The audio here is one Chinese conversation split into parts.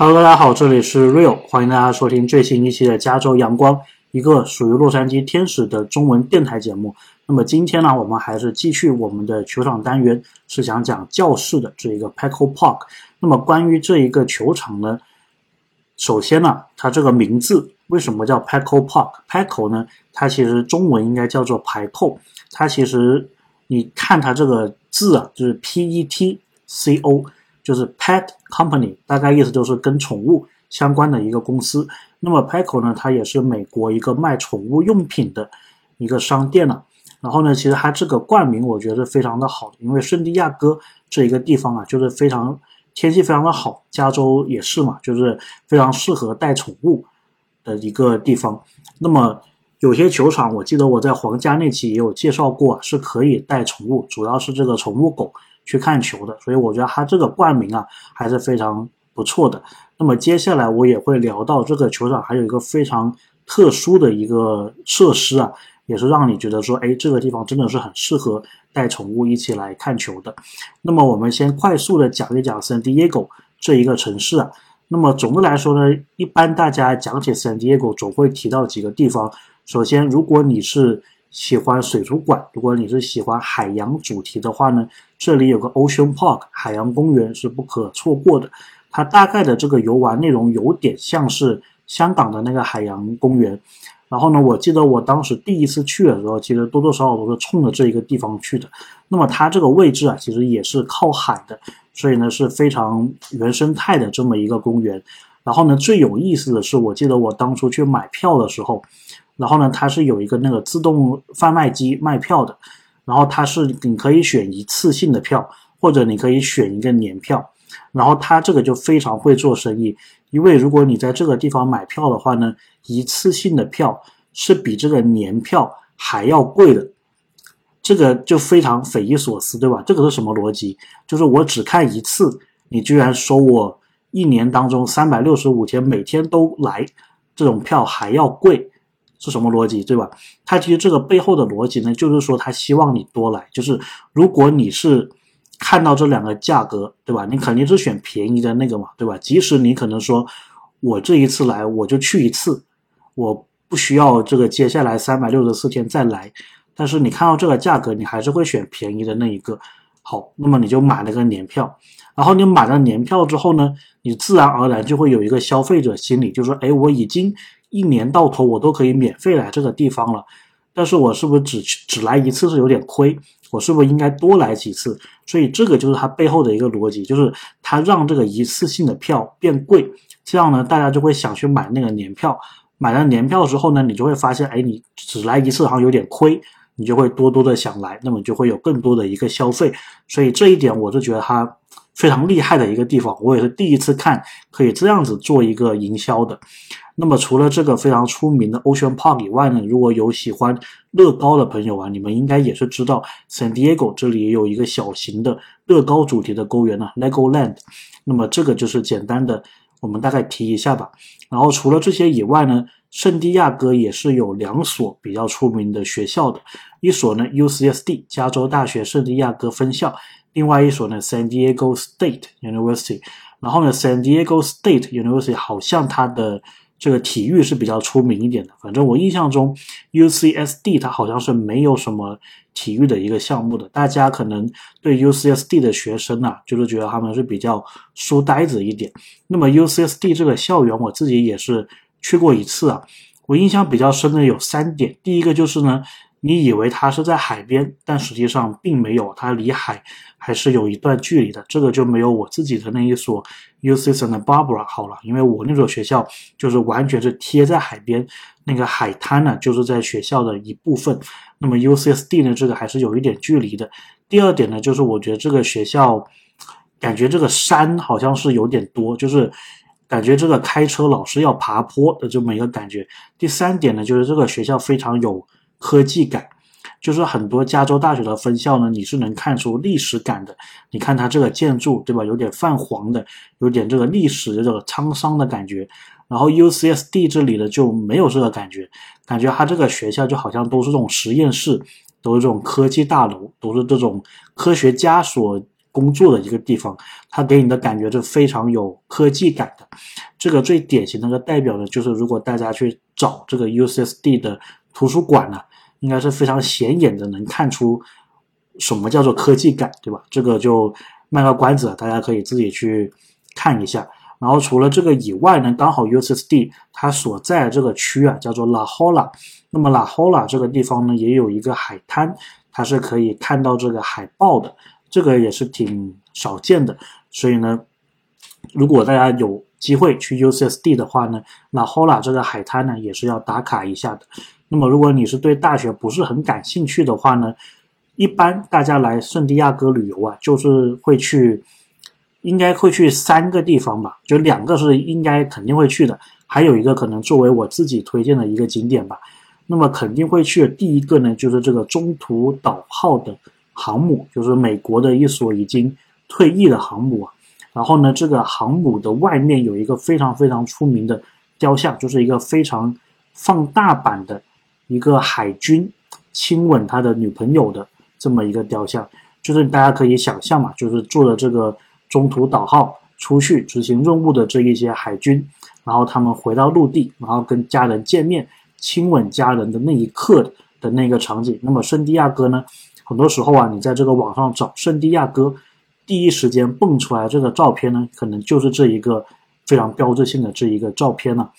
Hello，大家好，这里是 Real，欢迎大家收听最新一期的加州阳光，一个属于洛杉矶天使的中文电台节目。那么今天呢，我们还是继续我们的球场单元，是想讲教室的这一个 PECO Park。那么关于这一个球场呢，首先呢，它这个名字为什么叫 PECO park，PECO 呢，它其实中文应该叫做排扣，它其实你看它这个字啊，就是 P E T C O。就是 pet company，大概意思就是跟宠物相关的一个公司。那么 Petco 呢，它也是美国一个卖宠物用品的一个商店了。然后呢，其实它这个冠名我觉得非常的好的，因为圣地亚哥这一个地方啊，就是非常天气非常的好，加州也是嘛，就是非常适合带宠物的一个地方。那么有些球场，我记得我在皇家那期也有介绍过啊，是可以带宠物，主要是这个宠物狗。去看球的，所以我觉得他这个冠名啊还是非常不错的。那么接下来我也会聊到这个球场还有一个非常特殊的一个设施啊，也是让你觉得说，哎，这个地方真的是很适合带宠物一起来看球的。那么我们先快速的讲一讲 San Diego 这一个城市啊。那么总的来说呢，一般大家讲起 San Diego 总会提到几个地方。首先，如果你是喜欢水族馆，如果你是喜欢海洋主题的话呢，这里有个 Ocean Park 海洋公园是不可错过的。它大概的这个游玩内容有点像是香港的那个海洋公园。然后呢，我记得我当时第一次去的时候，其实多多少少都是冲着这一个地方去的。那么它这个位置啊，其实也是靠海的，所以呢是非常原生态的这么一个公园。然后呢，最有意思的是，我记得我当初去买票的时候。然后呢，它是有一个那个自动贩卖机卖票的，然后它是你可以选一次性的票，或者你可以选一个年票，然后它这个就非常会做生意，因为如果你在这个地方买票的话呢，一次性的票是比这个年票还要贵的，这个就非常匪夷所思，对吧？这个是什么逻辑？就是我只看一次，你居然收我一年当中三百六十五天每天都来这种票还要贵。是什么逻辑，对吧？它其实这个背后的逻辑呢，就是说他希望你多来，就是如果你是看到这两个价格，对吧？你肯定是选便宜的那个嘛，对吧？即使你可能说我这一次来我就去一次，我不需要这个接下来三百六十四天再来，但是你看到这个价格，你还是会选便宜的那一个。好，那么你就买了个年票，然后你买了年票之后呢，你自然而然就会有一个消费者心理，就是说，哎，我已经。一年到头我都可以免费来这个地方了，但是我是不是只只来一次是有点亏？我是不是应该多来几次？所以这个就是它背后的一个逻辑，就是它让这个一次性的票变贵，这样呢，大家就会想去买那个年票。买了年票之后呢，你就会发现，哎，你只来一次好像有点亏，你就会多多的想来，那么就会有更多的一个消费。所以这一点我是觉得它非常厉害的一个地方，我也是第一次看可以这样子做一个营销的。那么除了这个非常出名的 Ocean Park 以外呢，如果有喜欢乐高的朋友啊，你们应该也是知道 San Diego 这里也有一个小型的乐高主题的公园呢，Legoland。那么这个就是简单的，我们大概提一下吧。然后除了这些以外呢，圣地亚哥也是有两所比较出名的学校的，一所呢 UCSD 加州大学圣地亚哥分校，另外一所呢 San Diego State University。然后呢 San Diego State University 好像它的这个体育是比较出名一点的，反正我印象中，UCSD 它好像是没有什么体育的一个项目的。大家可能对 UCSD 的学生啊，就是觉得他们是比较书呆子一点。那么 UCSD 这个校园，我自己也是去过一次啊，我印象比较深的有三点。第一个就是呢。你以为它是在海边，但实际上并没有，它离海还是有一段距离的。这个就没有我自己的那一所 U C s a n a Barbara 好了，因为我那所学校就是完全是贴在海边，那个海滩呢就是在学校的一部分。那么 UCSD 呢，这个还是有一点距离的。第二点呢，就是我觉得这个学校感觉这个山好像是有点多，就是感觉这个开车老是要爬坡的这么一个感觉。第三点呢，就是这个学校非常有。科技感，就是很多加州大学的分校呢，你是能看出历史感的。你看它这个建筑，对吧？有点泛黄的，有点这个历史的这个沧桑的感觉。然后 UCSD 这里的就没有这个感觉，感觉它这个学校就好像都是这种实验室，都是这种科技大楼，都是这种科学家所工作的一个地方，它给你的感觉是非常有科技感的。这个最典型的个代表呢，就是如果大家去找这个 UCSD 的图书馆呢，应该是非常显眼的，能看出什么叫做科技感，对吧？这个就卖个关子，大家可以自己去看一下。然后除了这个以外呢，刚好 UCSD 它所在这个区啊，叫做 La Jolla。那么 La Jolla 这个地方呢，也有一个海滩，它是可以看到这个海豹的，这个也是挺少见的。所以呢，如果大家有机会去 UCSD 的话呢那 Holla 这个海滩呢，也是要打卡一下的。那么如果你是对大学不是很感兴趣的话呢，一般大家来圣地亚哥旅游啊，就是会去。应该会去三个地方吧，就两个是应该肯定会去的，还有一个可能作为我自己推荐的一个景点吧。那么肯定会去的第一个呢，就是这个中途岛号的航母，就是美国的一所已经退役的航母啊。然后呢，这个航母的外面有一个非常非常出名的雕像，就是一个非常放大版的一个海军亲吻他的女朋友的这么一个雕像，就是大家可以想象嘛，就是坐的这个。中途岛号出去执行任务的这一些海军，然后他们回到陆地，然后跟家人见面、亲吻家人的那一刻的那个场景。那么圣地亚哥呢？很多时候啊，你在这个网上找圣地亚哥，第一时间蹦出来这个照片呢，可能就是这一个非常标志性的这一个照片了。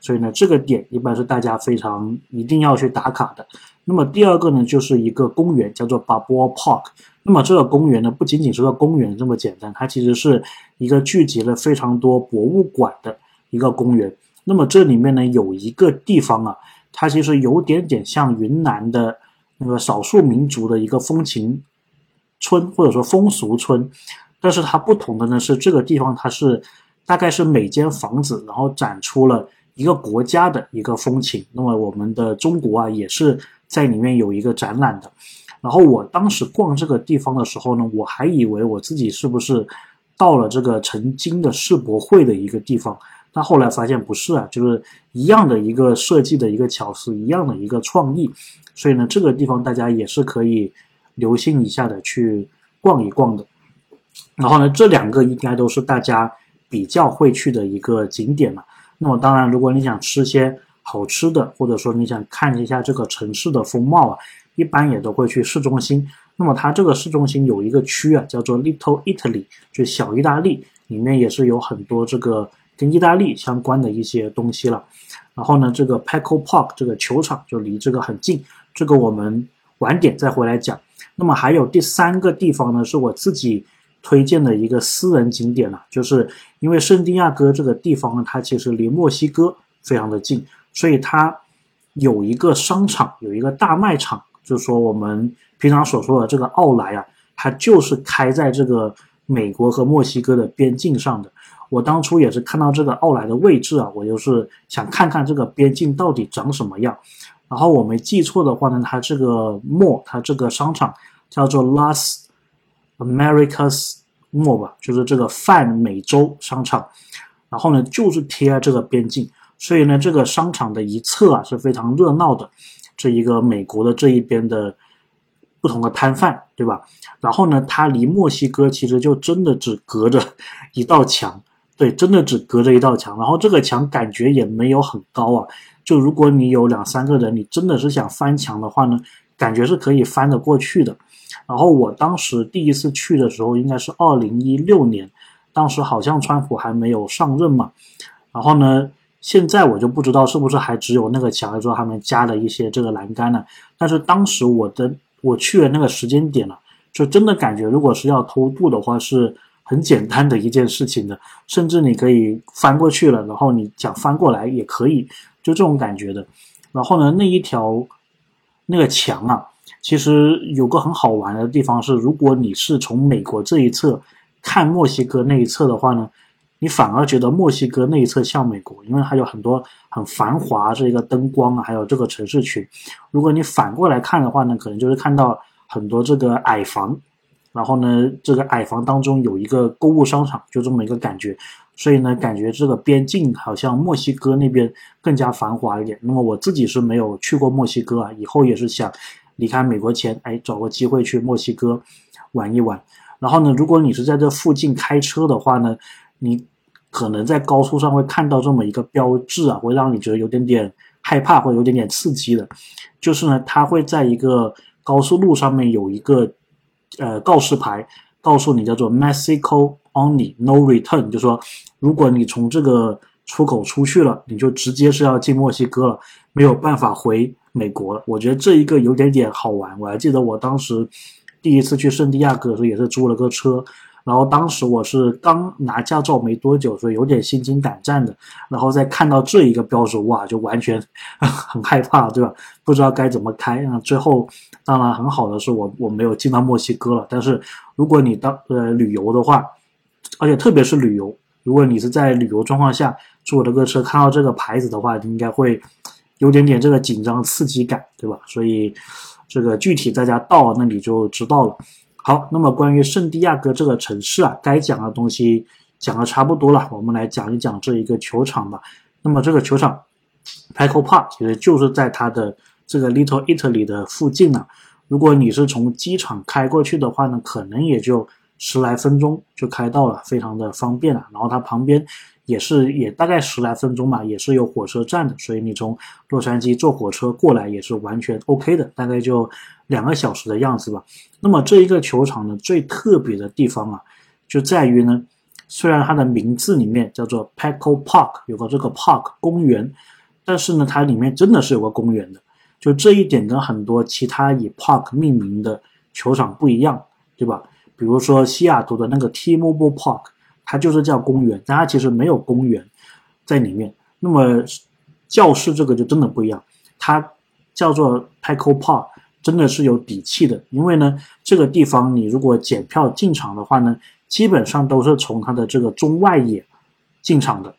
所以呢，这个点一般是大家非常一定要去打卡的。那么第二个呢，就是一个公园，叫做 b a b o Park。那么这个公园呢，不仅仅是个公园这么简单，它其实是一个聚集了非常多博物馆的一个公园。那么这里面呢，有一个地方啊，它其实有点点像云南的那个少数民族的一个风情村，或者说风俗村。但是它不同的呢是，这个地方它是大概是每间房子，然后展出了一个国家的一个风情。那么我们的中国啊，也是在里面有一个展览的。然后我当时逛这个地方的时候呢，我还以为我自己是不是到了这个曾经的世博会的一个地方，但后来发现不是啊，就是一样的一个设计的一个巧思，一样的一个创意，所以呢，这个地方大家也是可以留心一下的去逛一逛的。然后呢，这两个应该都是大家比较会去的一个景点嘛。那么当然，如果你想吃些好吃的，或者说你想看一下这个城市的风貌啊。一般也都会去市中心，那么它这个市中心有一个区啊，叫做 Little Italy，就小意大利，里面也是有很多这个跟意大利相关的一些东西了。然后呢，这个 Paco Park 这个球场就离这个很近，这个我们晚点再回来讲。那么还有第三个地方呢，是我自己推荐的一个私人景点了，就是因为圣地亚哥这个地方呢，它其实离墨西哥非常的近，所以它有一个商场，有一个大卖场。就是说，我们平常所说的这个奥莱啊，它就是开在这个美国和墨西哥的边境上的。我当初也是看到这个奥莱的位置啊，我就是想看看这个边境到底长什么样。然后我没记错的话呢，它这个 mall，它这个商场叫做 Las Americas Mall 吧，就是这个泛美洲商场。然后呢，就是贴这个边境，所以呢，这个商场的一侧啊是非常热闹的。这一个美国的这一边的不同的摊贩，对吧？然后呢，它离墨西哥其实就真的只隔着一道墙，对，真的只隔着一道墙。然后这个墙感觉也没有很高啊，就如果你有两三个人，你真的是想翻墙的话呢，感觉是可以翻得过去的。然后我当时第一次去的时候，应该是二零一六年，当时好像川普还没有上任嘛。然后呢？现在我就不知道是不是还只有那个墙，还是说他们加了一些这个栏杆呢？但是当时我的我去的那个时间点了，就真的感觉如果是要偷渡的话，是很简单的一件事情的，甚至你可以翻过去了，然后你想翻过来也可以，就这种感觉的。然后呢，那一条那个墙啊，其实有个很好玩的地方是，如果你是从美国这一侧看墨西哥那一侧的话呢。你反而觉得墨西哥那一侧像美国，因为它有很多很繁华这个灯光啊，还有这个城市群。如果你反过来看的话呢，可能就是看到很多这个矮房，然后呢，这个矮房当中有一个购物商场，就这么一个感觉。所以呢，感觉这个边境好像墨西哥那边更加繁华一点。那么我自己是没有去过墨西哥啊，以后也是想离开美国前，哎，找个机会去墨西哥玩一玩。然后呢，如果你是在这附近开车的话呢，你可能在高速上会看到这么一个标志啊，会让你觉得有点点害怕或有点点刺激的，就是呢，它会在一个高速路上面有一个呃告示牌，告诉你叫做 Mexico only no return，就说如果你从这个出口出去了，你就直接是要进墨西哥了，没有办法回美国了。我觉得这一个有点点好玩。我还记得我当时第一次去圣地亚哥的时候，也是租了个车，然后当时我是刚拿驾照没多久，所以有点心惊胆战的。然后再看到这一个标志，哇，就完全 很害怕，对吧？不知道该怎么开。那最后当然很好的是我我没有进到墨西哥了。但是如果你当呃旅游的话，而且特别是旅游，如果你是在旅游状况下。坐这个车看到这个牌子的话，应该会有点点这个紧张刺激感，对吧？所以这个具体大家到那里就知道了。好，那么关于圣地亚哥这个城市啊，该讲的东西讲的差不多了，我们来讲一讲这一个球场吧。那么这个球场 p a c o Park 其实就是在它的这个 Little Italy 的附近呢。如果你是从机场开过去的话呢，可能也就十来分钟就开到了，非常的方便了。然后它旁边。也是也大概十来分钟吧，也是有火车站的，所以你从洛杉矶坐火车过来也是完全 OK 的，大概就两个小时的样子吧。那么这一个球场呢，最特别的地方啊，就在于呢，虽然它的名字里面叫做 Petco Park，有个这个 Park 公园，但是呢，它里面真的是有个公园的，就这一点跟很多其他以 Park 命名的球场不一样，对吧？比如说西雅图的那个 T-Mobile Park。它就是叫公园，但它其实没有公园在里面。那么教室这个就真的不一样，它叫做 Petco Park，真的是有底气的。因为呢，这个地方你如果检票进场的话呢，基本上都是从它的这个中外野进场的。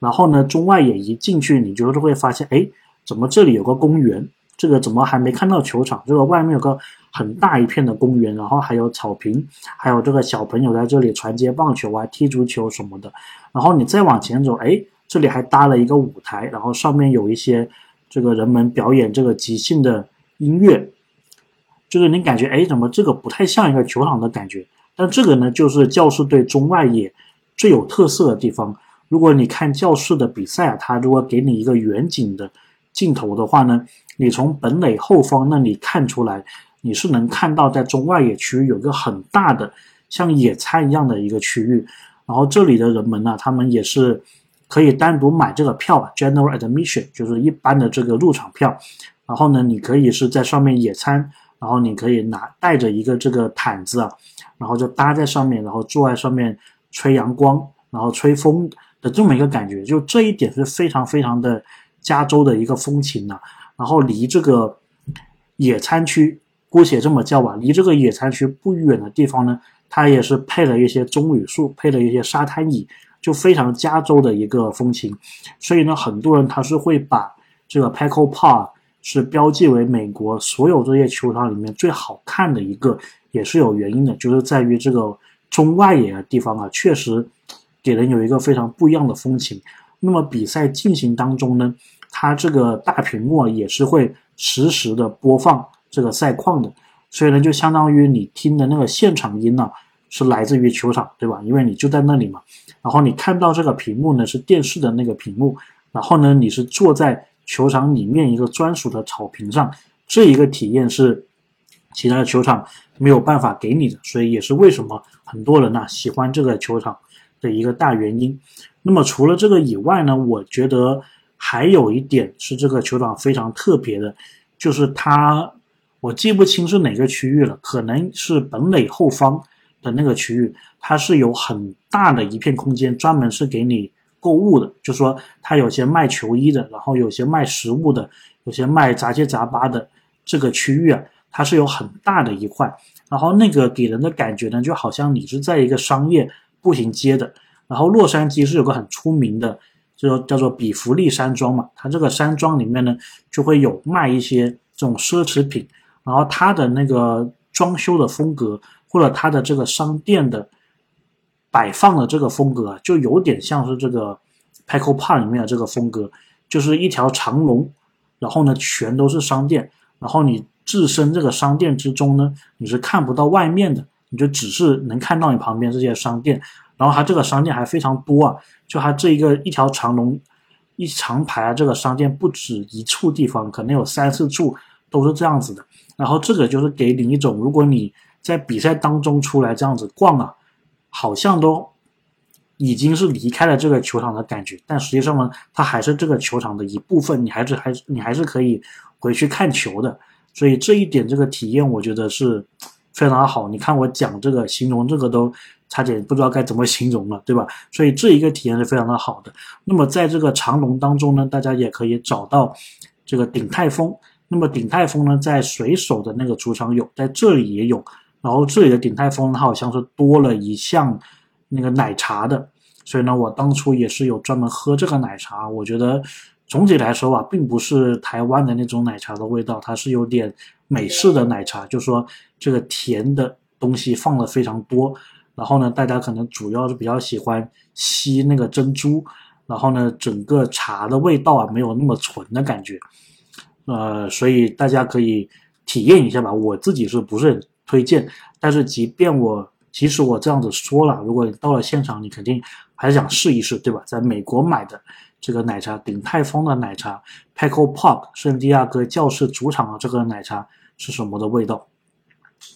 然后呢，中外野一进去，你就是会发现，哎，怎么这里有个公园？这个怎么还没看到球场？这个外面有个很大一片的公园，然后还有草坪，还有这个小朋友在这里传接棒球啊、踢足球什么的。然后你再往前走，哎，这里还搭了一个舞台，然后上面有一些这个人们表演这个即兴的音乐，就是你感觉哎，怎么这个不太像一个球场的感觉？但这个呢，就是教士队中外野最有特色的地方。如果你看教室的比赛啊，他如果给你一个远景的镜头的话呢？你从本垒后方那里看出来，你是能看到在中外野区域有个很大的像野餐一样的一个区域，然后这里的人们呢，他们也是可以单独买这个票，General Admission，就是一般的这个入场票。然后呢，你可以是在上面野餐，然后你可以拿带着一个这个毯子啊，然后就搭在上面，然后坐在上面吹阳光，然后吹风的这么一个感觉，就这一点是非常非常的加州的一个风情呢。然后离这个野餐区，姑且这么叫吧，离这个野餐区不远的地方呢，它也是配了一些棕榈树，配了一些沙滩椅，就非常加州的一个风情。所以呢，很多人他是会把这个 PECO Park 是标记为美国所有这些球场里面最好看的一个，也是有原因的，就是在于这个中外野的地方啊，确实给人有一个非常不一样的风情。那么比赛进行当中呢？它这个大屏幕也是会实时的播放这个赛况的，所以呢，就相当于你听的那个现场音呢，是来自于球场，对吧？因为你就在那里嘛。然后你看到这个屏幕呢，是电视的那个屏幕，然后呢，你是坐在球场里面一个专属的草坪上，这一个体验是其他的球场没有办法给你的，所以也是为什么很多人呢喜欢这个球场的一个大原因。那么除了这个以外呢，我觉得。还有一点是这个球场非常特别的，就是它，我记不清是哪个区域了，可能是本垒后方的那个区域，它是有很大的一片空间，专门是给你购物的。就说它有些卖球衣的，然后有些卖食物的，有些卖杂七杂八的这个区域啊，它是有很大的一块，然后那个给人的感觉呢，就好像你是在一个商业步行街的。然后洛杉矶是有个很出名的。就叫做比弗利山庄嘛，它这个山庄里面呢，就会有卖一些这种奢侈品，然后它的那个装修的风格，或者它的这个商店的摆放的这个风格，就有点像是这个 PECO Park 里面的这个风格，就是一条长龙，然后呢全都是商店，然后你置身这个商店之中呢，你是看不到外面的，你就只是能看到你旁边这些商店，然后它这个商店还非常多啊，就它这一个一条长龙一长排啊，这个商店不止一处地方，可能有三四处都是这样子的。然后这个就是给你一种，如果你在比赛当中出来这样子逛啊，好像都已经是离开了这个球场的感觉，但实际上呢，它还是这个球场的一部分，你还是还是你还是可以回去看球的。所以这一点这个体验，我觉得是。非常好，你看我讲这个形容这个都差点不知道该怎么形容了，对吧？所以这一个体验是非常的好的。那么在这个长龙当中呢，大家也可以找到这个鼎泰丰。那么鼎泰丰呢，在水手的那个主场有，在这里也有。然后这里的鼎泰丰它好像是多了一项那个奶茶的，所以呢，我当初也是有专门喝这个奶茶。我觉得总体来说吧，并不是台湾的那种奶茶的味道，它是有点。美式的奶茶，就说这个甜的东西放的非常多，然后呢，大家可能主要是比较喜欢吸那个珍珠，然后呢，整个茶的味道啊没有那么纯的感觉，呃，所以大家可以体验一下吧。我自己是不是很推荐？但是即便我即使我这样子说了，如果你到了现场，你肯定还是想试一试，对吧？在美国买的。这个奶茶鼎泰丰的奶茶，Peco Park 圣地亚哥教室主场的这个奶茶是什么的味道？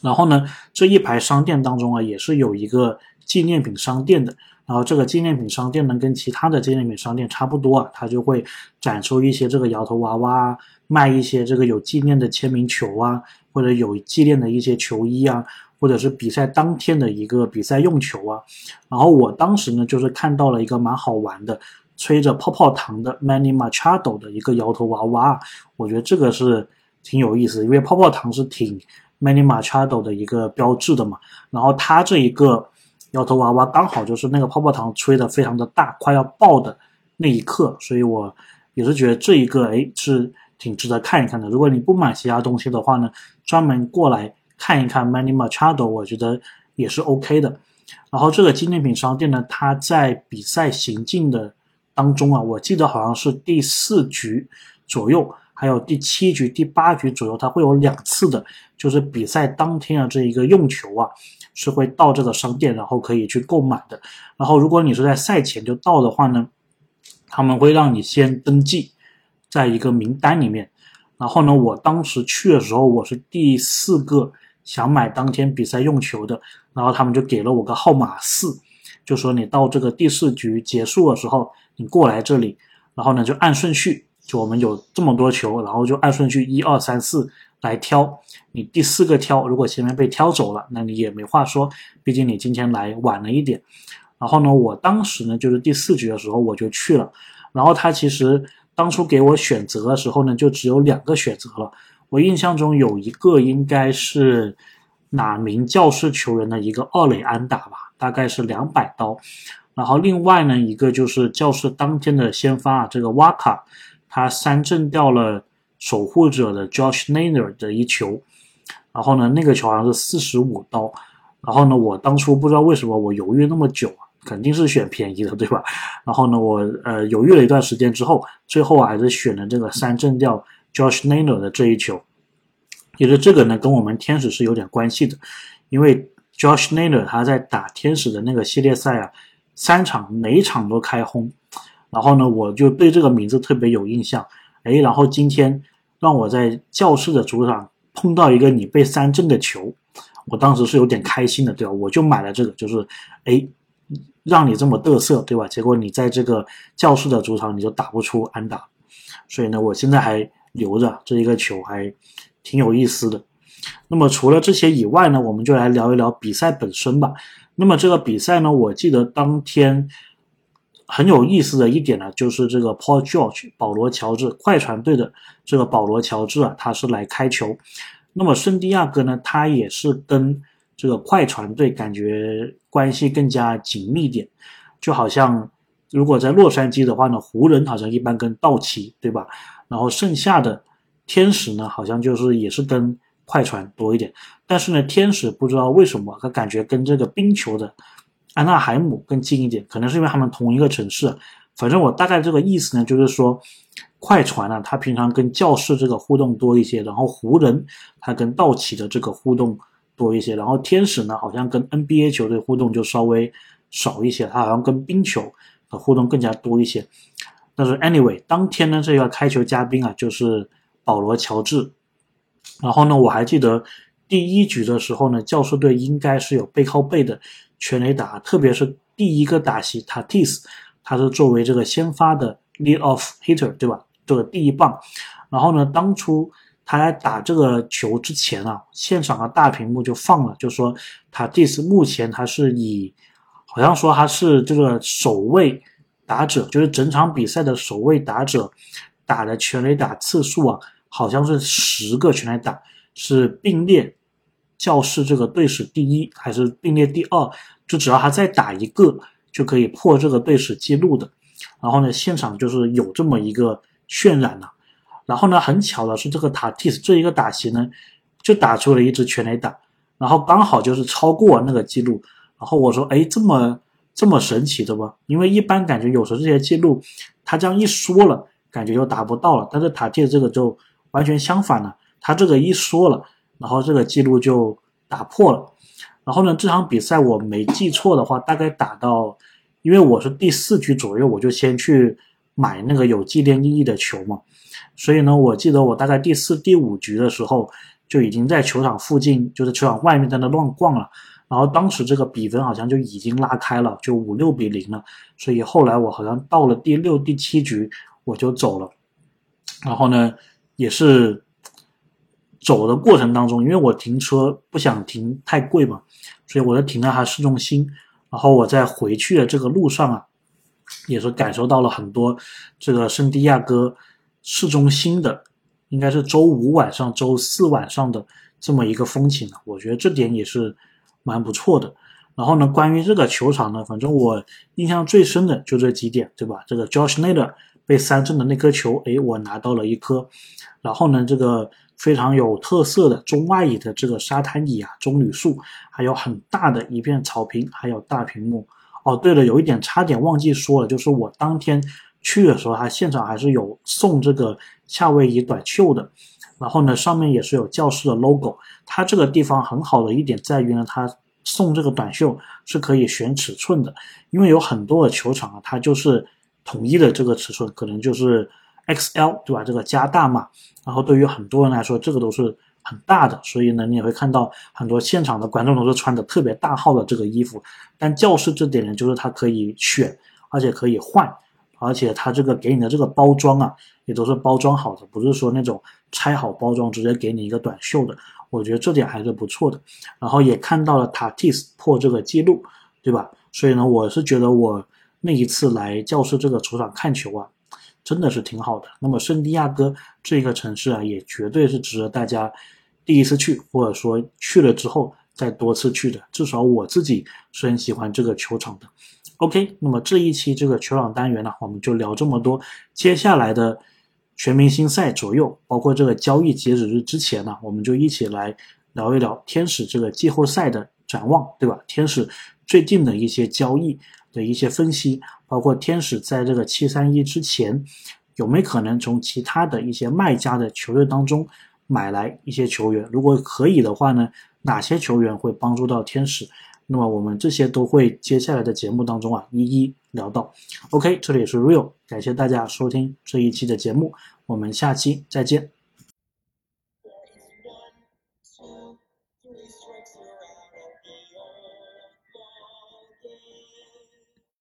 然后呢，这一排商店当中啊，也是有一个纪念品商店的。然后这个纪念品商店呢，跟其他的纪念品商店差不多啊，它就会展出一些这个摇头娃娃，卖一些这个有纪念的签名球啊，或者有纪念的一些球衣啊，或者是比赛当天的一个比赛用球啊。然后我当时呢，就是看到了一个蛮好玩的。吹着泡泡糖的 Manny Machado 的一个摇头娃娃，我觉得这个是挺有意思，因为泡泡糖是挺 Many Machado 的一个标志的嘛。然后他这一个摇头娃娃刚好就是那个泡泡糖吹的非常的大，快要爆的那一刻，所以我也是觉得这一个哎是挺值得看一看的。如果你不买其他东西的话呢，专门过来看一看 Many Machado，我觉得也是 OK 的。然后这个纪念品商店呢，它在比赛行进的。当中啊，我记得好像是第四局左右，还有第七局、第八局左右，它会有两次的，就是比赛当天啊这一个用球啊，是会到这个商店，然后可以去购买的。然后如果你是在赛前就到的话呢，他们会让你先登记在一个名单里面。然后呢，我当时去的时候，我是第四个想买当天比赛用球的，然后他们就给了我个号码四，就说你到这个第四局结束的时候。你过来这里，然后呢就按顺序，就我们有这么多球，然后就按顺序一二三四来挑。你第四个挑，如果前面被挑走了，那你也没话说，毕竟你今天来晚了一点。然后呢，我当时呢就是第四局的时候我就去了，然后他其实当初给我选择的时候呢，就只有两个选择了。我印象中有一个应该是哪名教室球员的一个二垒安打吧，大概是两百刀。然后另外呢，一个就是教室当天的先发啊，这个瓦卡，他三振掉了守护者的 Josh Naylor 的一球，然后呢，那个球好像是四十五刀，然后呢，我当初不知道为什么我犹豫那么久啊，肯定是选便宜的，对吧？然后呢，我呃犹豫了一段时间之后，最后还是选了这个三振掉 Josh Naylor 的这一球，其实这个呢跟我们天使是有点关系的，因为 Josh Naylor 他在打天使的那个系列赛啊。三场每场都开轰，然后呢，我就对这个名字特别有印象。哎，然后今天让我在教室的主场碰到一个你被三振的球，我当时是有点开心的，对吧？我就买了这个，就是哎，让你这么嘚瑟，对吧？结果你在这个教室的主场你就打不出安打，所以呢，我现在还留着这一个球，还挺有意思的。那么除了这些以外呢，我们就来聊一聊比赛本身吧。那么这个比赛呢，我记得当天很有意思的一点呢，就是这个 Paul George 保罗乔治快船队的这个保罗乔治啊，他是来开球。那么圣地亚哥呢，他也是跟这个快船队感觉关系更加紧密一点，就好像如果在洛杉矶的话呢，湖人好像一般跟道奇对吧？然后剩下的天使呢，好像就是也是跟。快船多一点，但是呢，天使不知道为什么，他感觉跟这个冰球的安纳海姆更近一点，可能是因为他们同一个城市。反正我大概这个意思呢，就是说，快船呢，他平常跟教室这个互动多一些，然后湖人他跟道奇的这个互动多一些。然后天使呢，好像跟 NBA 球队互动就稍微少一些，他好像跟冰球的互动更加多一些。但是 anyway，当天呢这个开球嘉宾啊就是保罗乔治。然后呢，我还记得第一局的时候呢，教士队应该是有背靠背的全垒打，特别是第一个打席，Tatis，他是作为这个先发的 lead off hitter，对吧？这个第一棒。然后呢，当初他在打这个球之前啊，现场的大屏幕就放了，就说 Tatis 目前他是以，好像说他是这个首位打者，就是整场比赛的首位打者打的全垒打次数啊。好像是十个全垒打，是并列教室这个队史第一，还是并列第二？就只要他再打一个，就可以破这个队史记录的。然后呢，现场就是有这么一个渲染了。然后呢，很巧的是，这个塔蒂斯这一个打席呢，就打出了一支全垒打，然后刚好就是超过那个记录。然后我说，哎，这么这么神奇的吗？因为一般感觉有时候这些记录，他这样一说了，感觉就达不到了。但是塔蒂斯这个就。完全相反了，他这个一说了，然后这个记录就打破了。然后呢，这场比赛我没记错的话，大概打到，因为我是第四局左右，我就先去买那个有纪念意义的球嘛。所以呢，我记得我大概第四、第五局的时候就已经在球场附近，就是球场外面在那乱逛了。然后当时这个比分好像就已经拉开了，就五六比零了。所以后来我好像到了第六、第七局我就走了。然后呢？也是走的过程当中，因为我停车不想停太贵嘛，所以我就停在它市中心。然后我在回去的这个路上啊，也是感受到了很多这个圣地亚哥市中心的，应该是周五晚上、周四晚上的这么一个风情。我觉得这点也是蛮不错的。然后呢，关于这个球场呢，反正我印象最深的就这几点，对吧？这个 Josh Nader 被三振的那颗球，诶，我拿到了一颗。然后呢，这个非常有特色的中外椅的这个沙滩椅啊，棕榈树，还有很大的一片草坪，还有大屏幕。哦，对了，有一点差点忘记说了，就是我当天去的时候，他现场还是有送这个夏威夷短袖的。然后呢，上面也是有教室的 logo。它这个地方很好的一点在于呢，它送这个短袖是可以选尺寸的，因为有很多的球场啊，它就是统一的这个尺寸，可能就是。XL 对吧？这个加大码，然后对于很多人来说，这个都是很大的，所以呢，你也会看到很多现场的观众都是穿的特别大号的这个衣服。但教室这点呢，就是它可以选，而且可以换，而且它这个给你的这个包装啊，也都是包装好的，不是说那种拆好包装直接给你一个短袖的。我觉得这点还是不错的。然后也看到了 Tatis 破这个记录，对吧？所以呢，我是觉得我那一次来教室这个球场看球啊。真的是挺好的。那么圣地亚哥这个城市啊，也绝对是值得大家第一次去，或者说去了之后再多次去的。至少我自己是很喜欢这个球场的。OK，那么这一期这个球场单元呢，我们就聊这么多。接下来的全明星赛左右，包括这个交易截止日之前呢，我们就一起来聊一聊天使这个季后赛的展望，对吧？天使最近的一些交易。的一些分析，包括天使在这个七三一之前有没有可能从其他的一些卖家的球队当中买来一些球员？如果可以的话呢，哪些球员会帮助到天使？那么我们这些都会接下来的节目当中啊一一聊到。OK，这里是 Real，感谢大家收听这一期的节目，我们下期再见。